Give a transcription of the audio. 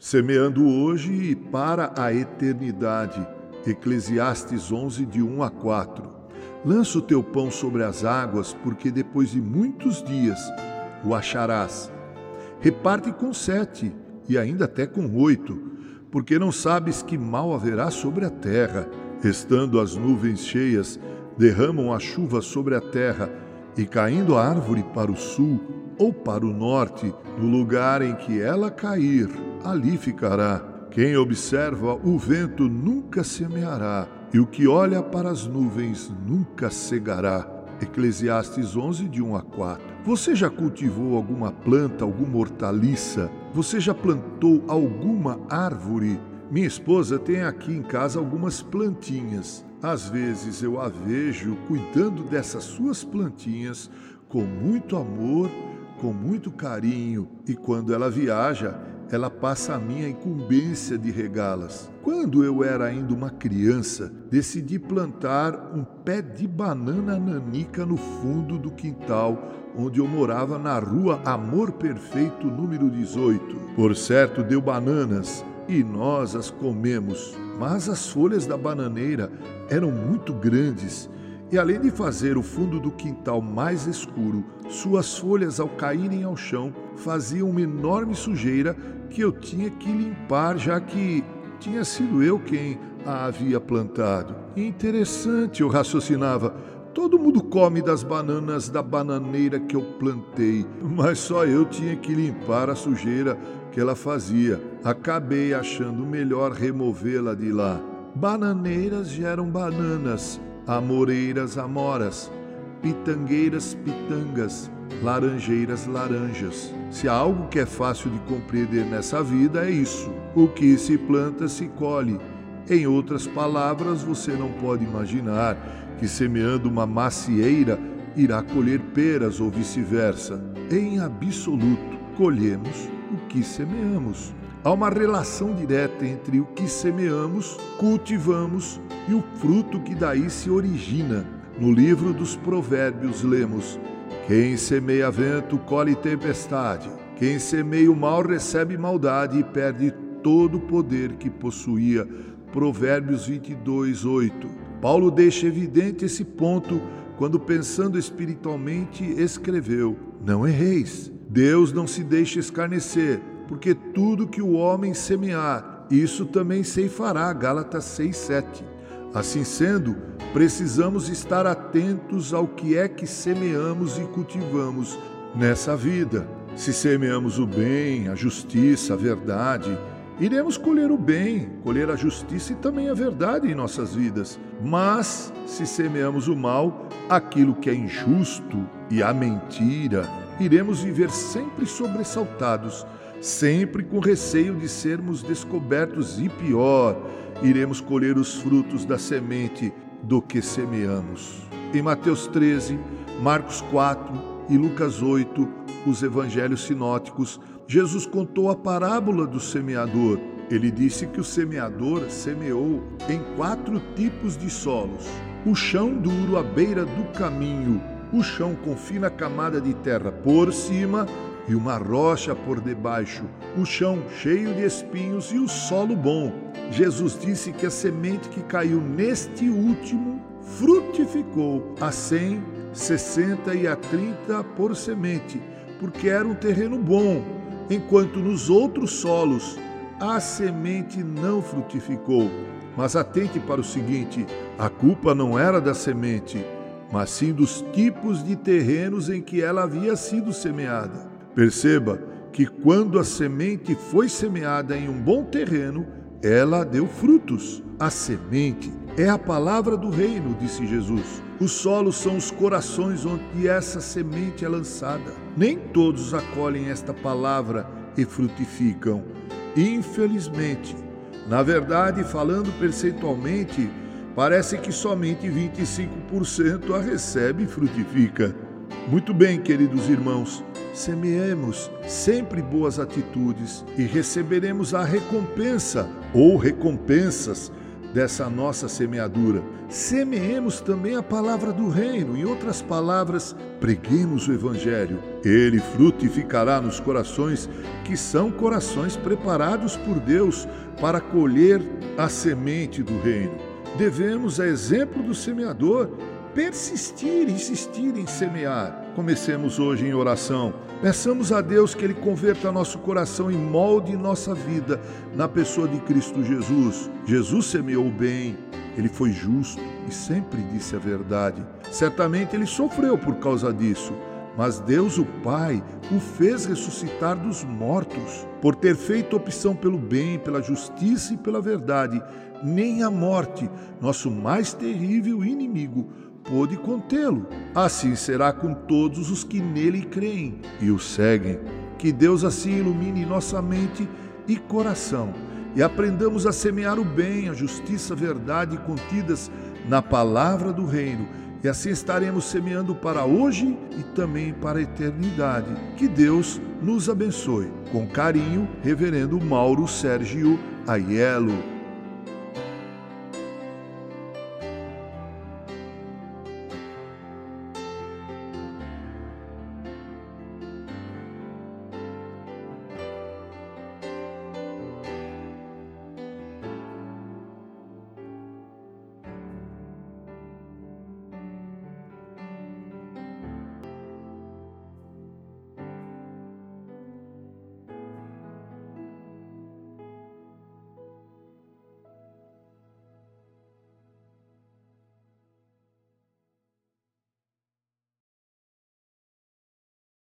semeando hoje e para a eternidade. Eclesiastes 11, de 1 a 4. Lança o teu pão sobre as águas, porque depois de muitos dias o acharás. Reparte com sete, e ainda até com oito, porque não sabes que mal haverá sobre a terra. Estando as nuvens cheias, derramam a chuva sobre a terra, e caindo a árvore para o sul ou para o norte, no lugar em que ela cair, ali ficará. Quem observa o vento nunca semeará, e o que olha para as nuvens nunca cegará. Eclesiastes 11, de 1 a 4. Você já cultivou alguma planta, alguma hortaliça? Você já plantou alguma árvore? Minha esposa tem aqui em casa algumas plantinhas. Às vezes eu a vejo cuidando dessas suas plantinhas com muito amor, com muito carinho, e quando ela viaja, ela passa a minha incumbência de regá-las. Quando eu era ainda uma criança, decidi plantar um pé de banana nanica no fundo do quintal onde eu morava na rua Amor Perfeito, número 18. Por certo, deu bananas e nós as comemos, mas as folhas da bananeira eram muito grandes e além de fazer o fundo do quintal mais escuro, suas folhas, ao caírem ao chão, faziam uma enorme sujeira que eu tinha que limpar, já que tinha sido eu quem a havia plantado. Interessante, eu raciocinava. Todo mundo come das bananas da bananeira que eu plantei, mas só eu tinha que limpar a sujeira que ela fazia. Acabei achando melhor removê-la de lá. Bananeiras geram bananas, amoreiras, amoras, pitangueiras, pitangas, laranjeiras, laranjas. Se há algo que é fácil de compreender nessa vida é isso: o que se planta se colhe. Em outras palavras, você não pode imaginar que semeando uma macieira irá colher peras ou vice-versa. Em absoluto, colhemos o que semeamos. Há uma relação direta entre o que semeamos, cultivamos e o fruto que daí se origina. No livro dos Provérbios lemos: Quem semeia vento colhe tempestade. Quem semeia o mal recebe maldade e perde todo o poder que possuía. Provérbios 22, 8. Paulo deixa evidente esse ponto quando, pensando espiritualmente, escreveu: Não erreis. Deus não se deixa escarnecer porque tudo que o homem semear, isso também ceifará. Gálatas 6:7. Assim sendo, precisamos estar atentos ao que é que semeamos e cultivamos nessa vida. Se semeamos o bem, a justiça, a verdade, iremos colher o bem, colher a justiça e também a verdade em nossas vidas. Mas se semeamos o mal, aquilo que é injusto e a mentira, iremos viver sempre sobressaltados sempre com receio de sermos descobertos e pior, iremos colher os frutos da semente do que semeamos. Em Mateus 13, Marcos 4 e Lucas 8, os evangelhos sinóticos, Jesus contou a parábola do semeador. Ele disse que o semeador semeou em quatro tipos de solos: o chão duro à beira do caminho, o chão com fina camada de terra por cima e uma rocha por debaixo, o chão cheio de espinhos e o solo bom. Jesus disse que a semente que caiu neste último frutificou a cem, sessenta e a trinta por semente, porque era um terreno bom, enquanto nos outros solos a semente não frutificou. Mas atente para o seguinte: a culpa não era da semente, mas sim dos tipos de terrenos em que ela havia sido semeada. Perceba que quando a semente foi semeada em um bom terreno, ela deu frutos. A semente é a palavra do reino, disse Jesus. Os solos são os corações onde essa semente é lançada. Nem todos acolhem esta palavra e frutificam. Infelizmente, na verdade, falando percentualmente, parece que somente 25% a recebe e frutifica. Muito bem, queridos irmãos, semeemos sempre boas atitudes e receberemos a recompensa ou recompensas dessa nossa semeadura. Semeemos também a palavra do reino, em outras palavras, preguemos o evangelho. Ele frutificará nos corações que são corações preparados por Deus para colher a semente do reino. Devemos, a exemplo do semeador, persistir, insistir em semear. Comecemos hoje em oração. Peçamos a Deus que Ele converta nosso coração e molde nossa vida na pessoa de Cristo Jesus. Jesus semeou o bem, ele foi justo e sempre disse a verdade. Certamente ele sofreu por causa disso, mas Deus, o Pai, o fez ressuscitar dos mortos. Por ter feito opção pelo bem, pela justiça e pela verdade, nem a morte, nosso mais terrível inimigo, pôde contê-lo. Assim será com todos os que nele creem e o seguem. Que Deus assim ilumine nossa mente e coração e aprendamos a semear o bem, a justiça, a verdade contidas na palavra do reino. E assim estaremos semeando para hoje e também para a eternidade. Que Deus nos abençoe. Com carinho, Reverendo Mauro Sérgio Aiello.